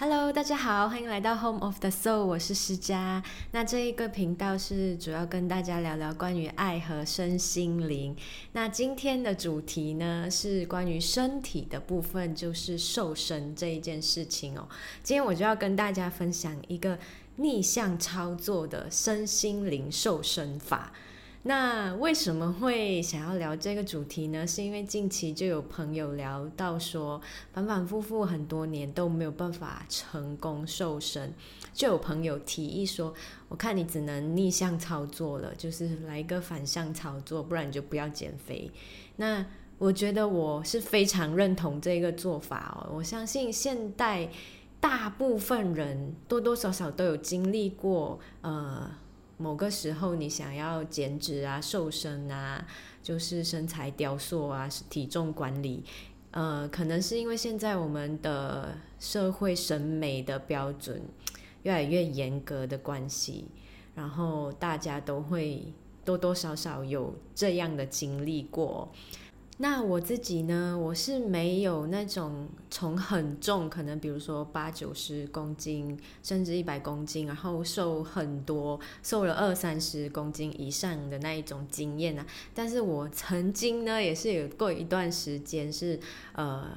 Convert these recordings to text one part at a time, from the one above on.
Hello，大家好，欢迎来到 Home of the Soul，我是施佳。那这一个频道是主要跟大家聊聊关于爱和身心灵。那今天的主题呢是关于身体的部分，就是瘦身这一件事情哦。今天我就要跟大家分享一个逆向操作的身心灵瘦身法。那为什么会想要聊这个主题呢？是因为近期就有朋友聊到说，反反复复很多年都没有办法成功瘦身，就有朋友提议说，我看你只能逆向操作了，就是来一个反向操作，不然你就不要减肥。那我觉得我是非常认同这个做法哦，我相信现代大部分人多多少少都有经历过，呃。某个时候，你想要减脂啊、瘦身啊，就是身材雕塑啊、体重管理，呃，可能是因为现在我们的社会审美的标准越来越严格的关系，然后大家都会多多少少有这样的经历过。那我自己呢？我是没有那种从很重，可能比如说八九十公斤，甚至一百公斤，然后瘦很多，瘦了二三十公斤以上的那一种经验啊。但是我曾经呢，也是有过一段时间是呃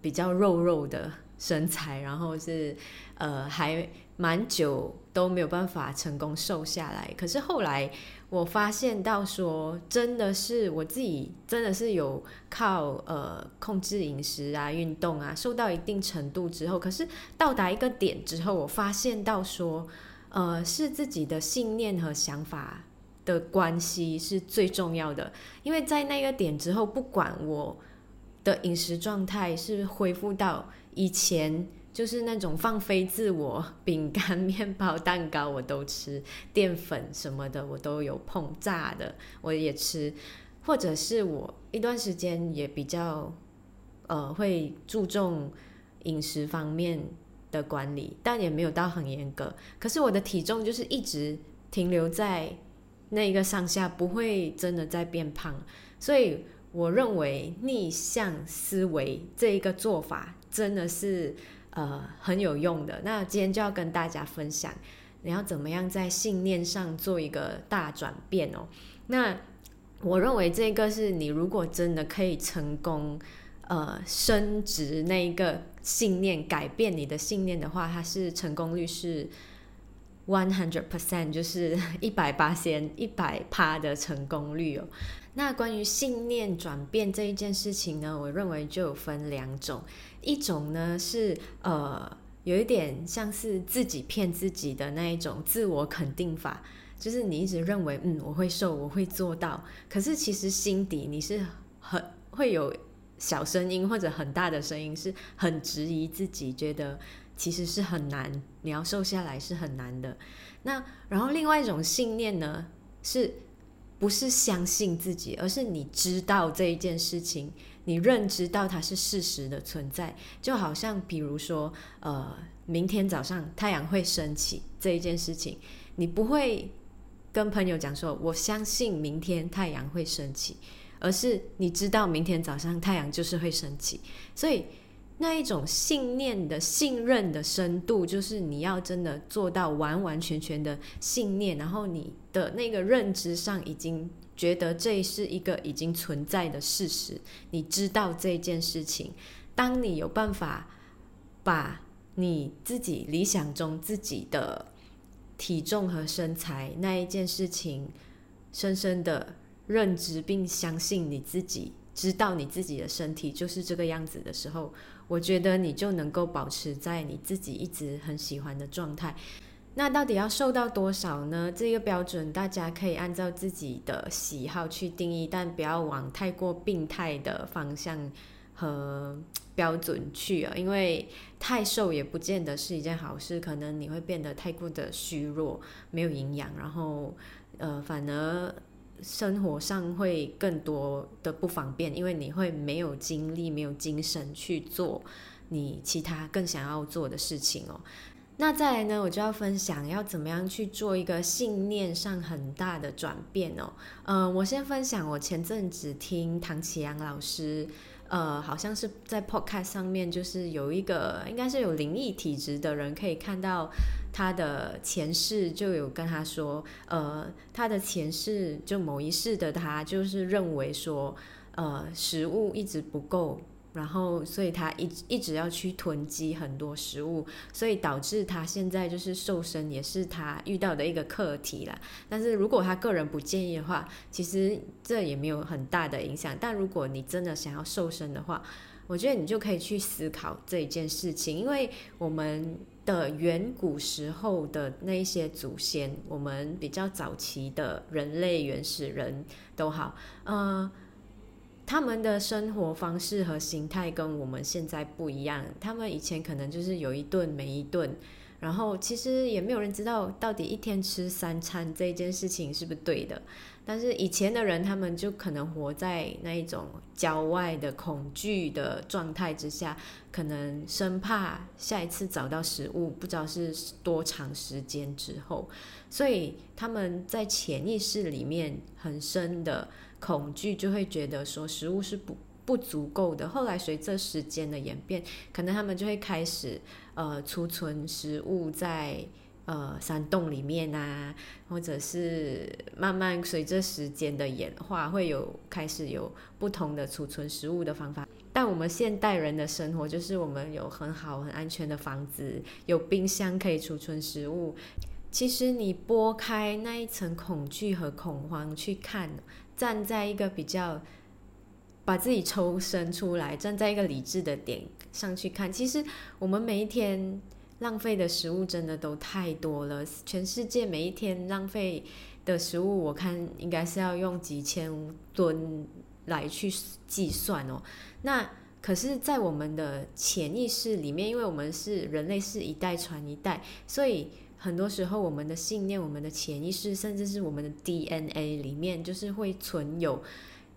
比较肉肉的身材，然后是呃还蛮久都没有办法成功瘦下来。可是后来。我发现到说，真的是我自己，真的是有靠呃控制饮食啊、运动啊，瘦到一定程度之后，可是到达一个点之后，我发现到说，呃，是自己的信念和想法的关系是最重要的，因为在那个点之后，不管我的饮食状态是恢复到以前。就是那种放飞自我，饼干、面包、蛋糕我都吃，淀粉什么的我都有碰，炸的我也吃，或者是我一段时间也比较呃会注重饮食方面的管理，但也没有到很严格。可是我的体重就是一直停留在那一个上下，不会真的在变胖。所以我认为逆向思维这一个做法真的是。呃，很有用的。那今天就要跟大家分享，你要怎么样在信念上做一个大转变哦。那我认为这个是你如果真的可以成功，呃，升职那一个信念，改变你的信念的话，它是成功率是 one hundred percent，就是 一百八千 一百趴的成功率哦。那关于信念转变这一件事情呢，我认为就分两种，一种呢是呃有一点像是自己骗自己的那一种自我肯定法，就是你一直认为嗯我会瘦我会做到，可是其实心底你是很会有小声音或者很大的声音是很质疑自己，觉得其实是很难，你要瘦下来是很难的。那然后另外一种信念呢是。不是相信自己，而是你知道这一件事情，你认知到它是事实的存在。就好像比如说，呃，明天早上太阳会升起这一件事情，你不会跟朋友讲说“我相信明天太阳会升起”，而是你知道明天早上太阳就是会升起，所以。那一种信念的信任的深度，就是你要真的做到完完全全的信念，然后你的那个认知上已经觉得这是一个已经存在的事实，你知道这件事情。当你有办法把你自己理想中自己的体重和身材那一件事情深深的认知，并相信你自己。知道你自己的身体就是这个样子的时候，我觉得你就能够保持在你自己一直很喜欢的状态。那到底要瘦到多少呢？这个标准大家可以按照自己的喜好去定义，但不要往太过病态的方向和标准去啊，因为太瘦也不见得是一件好事，可能你会变得太过的虚弱，没有营养，然后呃，反而。生活上会更多的不方便，因为你会没有精力、没有精神去做你其他更想要做的事情哦。那再来呢，我就要分享要怎么样去做一个信念上很大的转变哦。嗯，我先分享我前阵子听唐启阳老师呃，好像是在 Podcast 上面，就是有一个应该是有灵异体质的人，可以看到他的前世，就有跟他说，呃，他的前世就某一世的他，就是认为说，呃，食物一直不够。然后，所以他一一直要去囤积很多食物，所以导致他现在就是瘦身，也是他遇到的一个课题啦。但是如果他个人不建议的话，其实这也没有很大的影响。但如果你真的想要瘦身的话，我觉得你就可以去思考这一件事情，因为我们的远古时候的那一些祖先，我们比较早期的人类原始人都好，嗯。他们的生活方式和形态跟我们现在不一样。他们以前可能就是有一顿没一顿，然后其实也没有人知道到底一天吃三餐这件事情是不是对的。但是以前的人，他们就可能活在那一种郊外的恐惧的状态之下，可能生怕下一次找到食物，不知道是多长时间之后，所以他们在潜意识里面很深的。恐惧就会觉得说食物是不不足够的。后来随着时间的演变，可能他们就会开始呃储存食物在呃山洞里面啊，或者是慢慢随着时间的演化，会有开始有不同的储存食物的方法。但我们现代人的生活就是我们有很好很安全的房子，有冰箱可以储存食物。其实你拨开那一层恐惧和恐慌去看。站在一个比较把自己抽身出来，站在一个理智的点上去看，其实我们每一天浪费的食物真的都太多了。全世界每一天浪费的食物，我看应该是要用几千吨来去计算哦。那可是，在我们的潜意识里面，因为我们是人类，是一代传一代，所以。很多时候，我们的信念、我们的潜意识，甚至是我们的 DNA 里面，就是会存有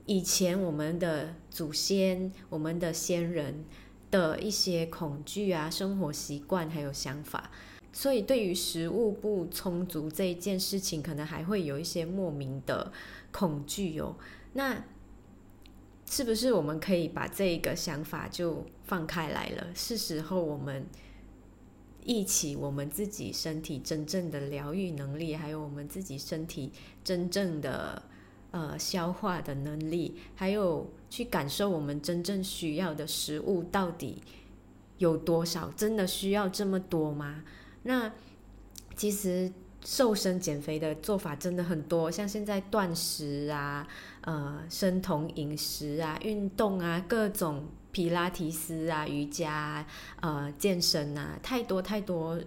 以前我们的祖先、我们的先人的一些恐惧啊、生活习惯还有想法。所以，对于食物不充足这一件事情，可能还会有一些莫名的恐惧哦。那是不是我们可以把这个想法就放开来了？是时候我们。忆起我们自己身体真正的疗愈能力，还有我们自己身体真正的呃消化的能力，还有去感受我们真正需要的食物到底有多少？真的需要这么多吗？那其实瘦身减肥的做法真的很多，像现在断食啊、呃生酮饮食啊、运动啊，各种。皮拉提斯啊，瑜伽，呃，健身啊，太多太多，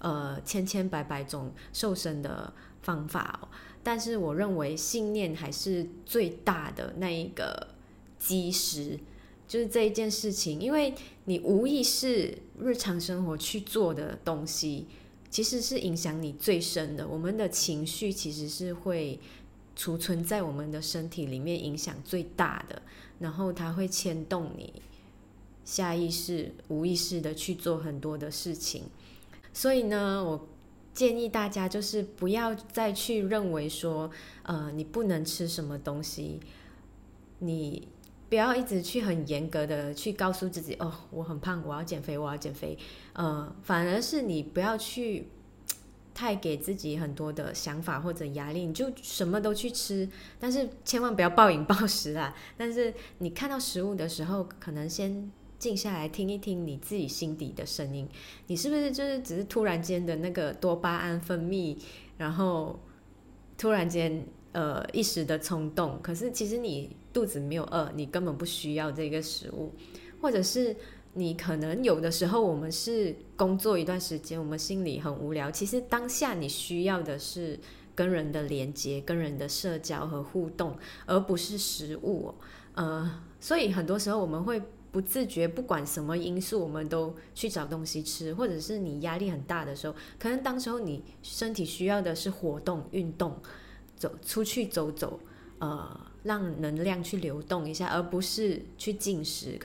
呃，千千百百种瘦身的方法。但是我认为信念还是最大的那一个基石，就是这一件事情，因为你无意识日常生活去做的东西，其实是影响你最深的。我们的情绪其实是会储存在我们的身体里面，影响最大的。然后它会牵动你下意识、无意识的去做很多的事情，所以呢，我建议大家就是不要再去认为说，呃，你不能吃什么东西，你不要一直去很严格的去告诉自己，哦，我很胖，我要减肥，我要减肥，呃，反而是你不要去。太给自己很多的想法或者压力，你就什么都去吃，但是千万不要暴饮暴食啦。但是你看到食物的时候，可能先静下来听一听你自己心底的声音，你是不是就是只是突然间的那个多巴胺分泌，然后突然间呃一时的冲动，可是其实你肚子没有饿，你根本不需要这个食物，或者是。你可能有的时候，我们是工作一段时间，我们心里很无聊。其实当下你需要的是跟人的连接、跟人的社交和互动，而不是食物。呃，所以很多时候我们会不自觉，不管什么因素，我们都去找东西吃，或者是你压力很大的时候，可能当时候你身体需要的是活动、运动，走出去走走，呃，让能量去流动一下，而不是去进食。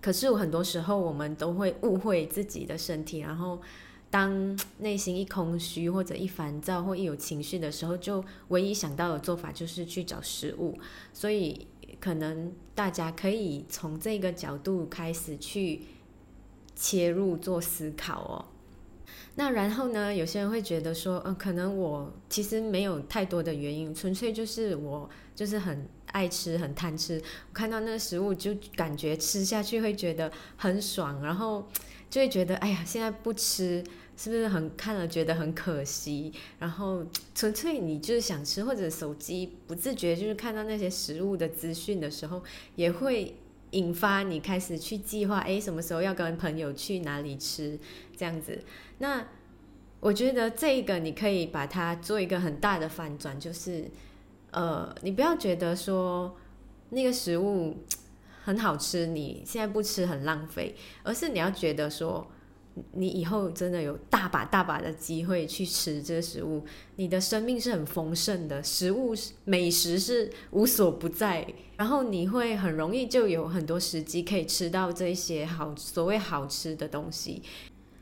可是，很多时候我们都会误会自己的身体，然后当 内心一空虚或者一烦躁或一有情绪的时候，就唯一想到的做法就是去找食物。所以，可能大家可以从这个角度开始去切入做思考哦。那然后呢，有些人会觉得说，嗯，可能我其实没有太多的原因，纯粹就是我就是很爱吃，很贪吃。我看到那个食物就感觉吃下去会觉得很爽，然后就会觉得，哎呀，现在不吃。是不是很看了觉得很可惜？然后纯粹你就是想吃，或者手机不自觉就是看到那些食物的资讯的时候，也会引发你开始去计划，哎，什么时候要跟朋友去哪里吃这样子。那我觉得这个你可以把它做一个很大的反转，就是呃，你不要觉得说那个食物很好吃，你现在不吃很浪费，而是你要觉得说。你以后真的有大把大把的机会去吃这个食物，你的生命是很丰盛的，食物美食是无所不在，然后你会很容易就有很多时机可以吃到这些好所谓好吃的东西。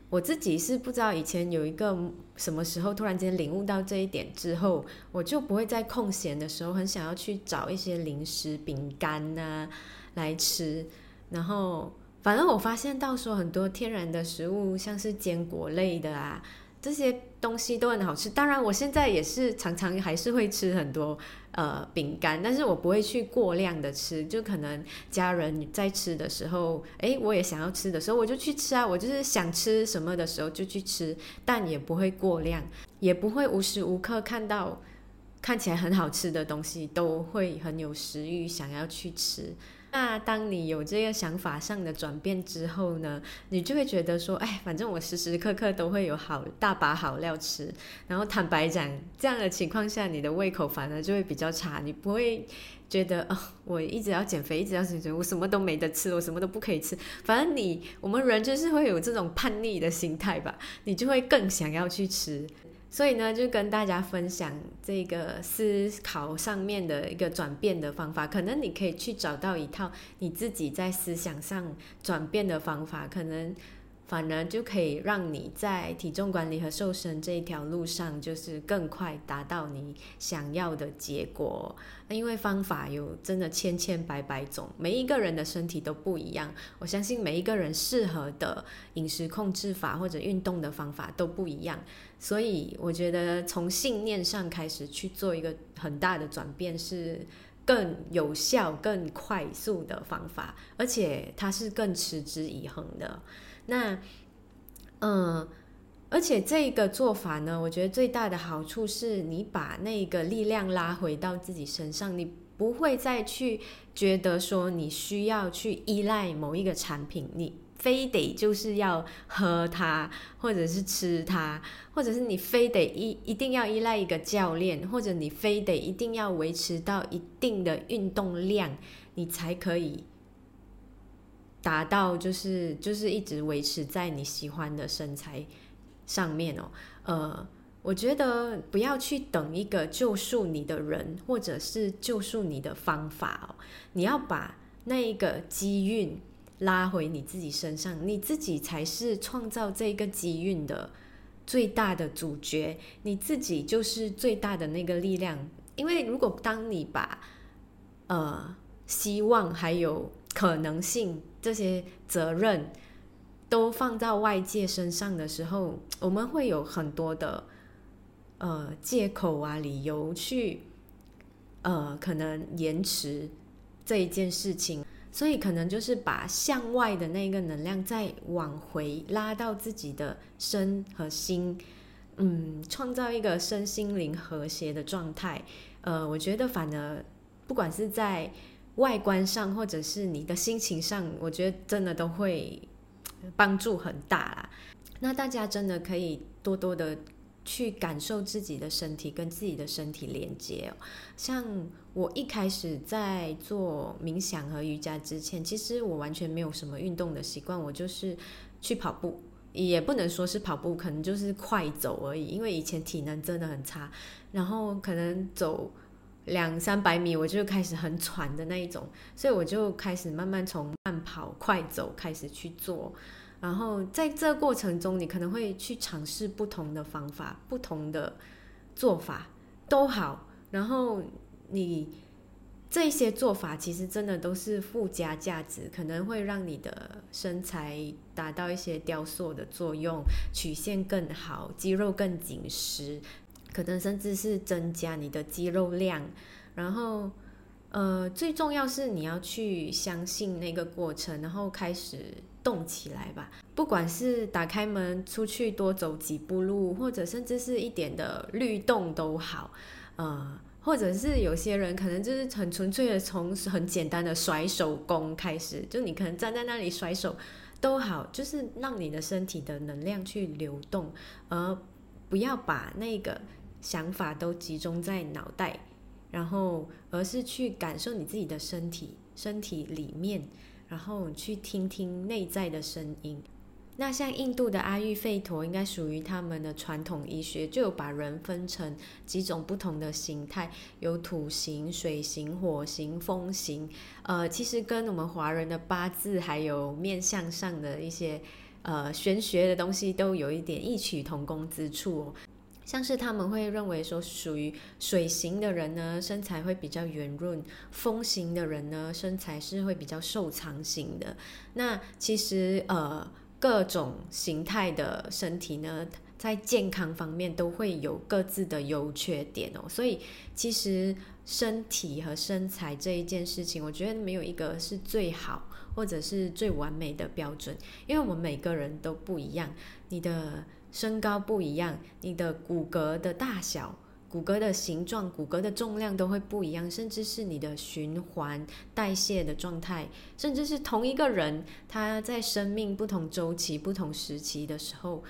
我自己是不知道以前有一个什么时候突然间领悟到这一点之后，我就不会在空闲的时候很想要去找一些零食、饼干呐来吃，然后。反正我发现到说很多天然的食物，像是坚果类的啊，这些东西都很好吃。当然，我现在也是常常还是会吃很多呃饼干，但是我不会去过量的吃。就可能家人在吃的时候，诶，我也想要吃的时候，我就去吃啊。我就是想吃什么的时候就去吃，但也不会过量，也不会无时无刻看到看起来很好吃的东西都会很有食欲想要去吃。那当你有这个想法上的转变之后呢，你就会觉得说，哎，反正我时时刻刻都会有好大把好料吃。然后坦白讲，这样的情况下，你的胃口反而就会比较差，你不会觉得哦，我一直要减肥，一直要减肥，我什么都没得吃，我什么都不可以吃。反正你我们人就是会有这种叛逆的心态吧，你就会更想要去吃。所以呢，就跟大家分享这个思考上面的一个转变的方法，可能你可以去找到一套你自己在思想上转变的方法，可能。反而就可以让你在体重管理和瘦身这一条路上，就是更快达到你想要的结果。那因为方法有真的千千百百种，每一个人的身体都不一样。我相信每一个人适合的饮食控制法或者运动的方法都不一样。所以我觉得从信念上开始去做一个很大的转变，是更有效、更快速的方法，而且它是更持之以恒的。那，嗯，而且这个做法呢，我觉得最大的好处是你把那个力量拉回到自己身上，你不会再去觉得说你需要去依赖某一个产品，你非得就是要喝它，或者是吃它，或者是你非得一一定要依赖一个教练，或者你非得一定要维持到一定的运动量，你才可以。达到就是就是一直维持在你喜欢的身材上面哦，呃，我觉得不要去等一个救赎你的人，或者是救赎你的方法哦，你要把那一个机运拉回你自己身上，你自己才是创造这个机运的最大的主角，你自己就是最大的那个力量，因为如果当你把呃希望还有可能性。这些责任都放到外界身上的时候，我们会有很多的呃借口啊、理由去呃可能延迟这一件事情，所以可能就是把向外的那个能量再往回拉到自己的身和心，嗯，创造一个身心灵和谐的状态。呃，我觉得反而不管是在。外观上，或者是你的心情上，我觉得真的都会帮助很大啦。那大家真的可以多多的去感受自己的身体，跟自己的身体连接。像我一开始在做冥想和瑜伽之前，其实我完全没有什么运动的习惯，我就是去跑步，也不能说是跑步，可能就是快走而已。因为以前体能真的很差，然后可能走。两三百米我就开始很喘的那一种，所以我就开始慢慢从慢跑、快走开始去做。然后在这过程中，你可能会去尝试不同的方法、不同的做法都好。然后你这些做法其实真的都是附加价值，可能会让你的身材达到一些雕塑的作用，曲线更好，肌肉更紧实，可能甚至是增加你的肌肉量。然后，呃，最重要是你要去相信那个过程，然后开始动起来吧。不管是打开门出去多走几步路，或者甚至是一点的律动都好，呃。或者是有些人可能就是很纯粹的从很简单的甩手功开始，就你可能站在那里甩手都好，就是让你的身体的能量去流动，而不要把那个想法都集中在脑袋，然后而是去感受你自己的身体，身体里面，然后去听听内在的声音。那像印度的阿育吠陀，应该属于他们的传统医学，就有把人分成几种不同的形态，有土型、水型、火型、风型。呃，其实跟我们华人的八字还有面相上的一些呃玄学的东西，都有一点异曲同工之处哦。像是他们会认为说，属于水型的人呢，身材会比较圆润；风型的人呢，身材是会比较瘦长型的。那其实呃。各种形态的身体呢，在健康方面都会有各自的优缺点哦。所以其实身体和身材这一件事情，我觉得没有一个是最好或者是最完美的标准，因为我们每个人都不一样，你的身高不一样，你的骨骼的大小。骨骼的形状、骨骼的重量都会不一样，甚至是你的循环代谢的状态，甚至是同一个人他在生命不同周期、不同时期的时候，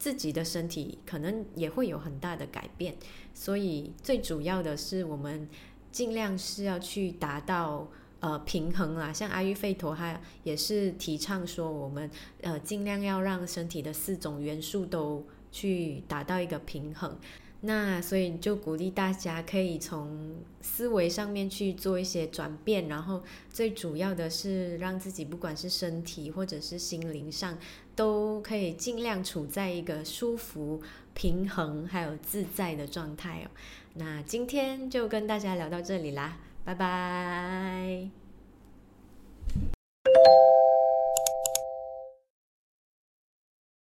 自己的身体可能也会有很大的改变。所以最主要的是，我们尽量是要去达到呃平衡啦。像阿育吠陀，它也是提倡说，我们呃尽量要让身体的四种元素都去达到一个平衡。那所以就鼓励大家可以从思维上面去做一些转变，然后最主要的是让自己不管是身体或者是心灵上，都可以尽量处在一个舒服、平衡还有自在的状态哦。那今天就跟大家聊到这里啦，拜拜。you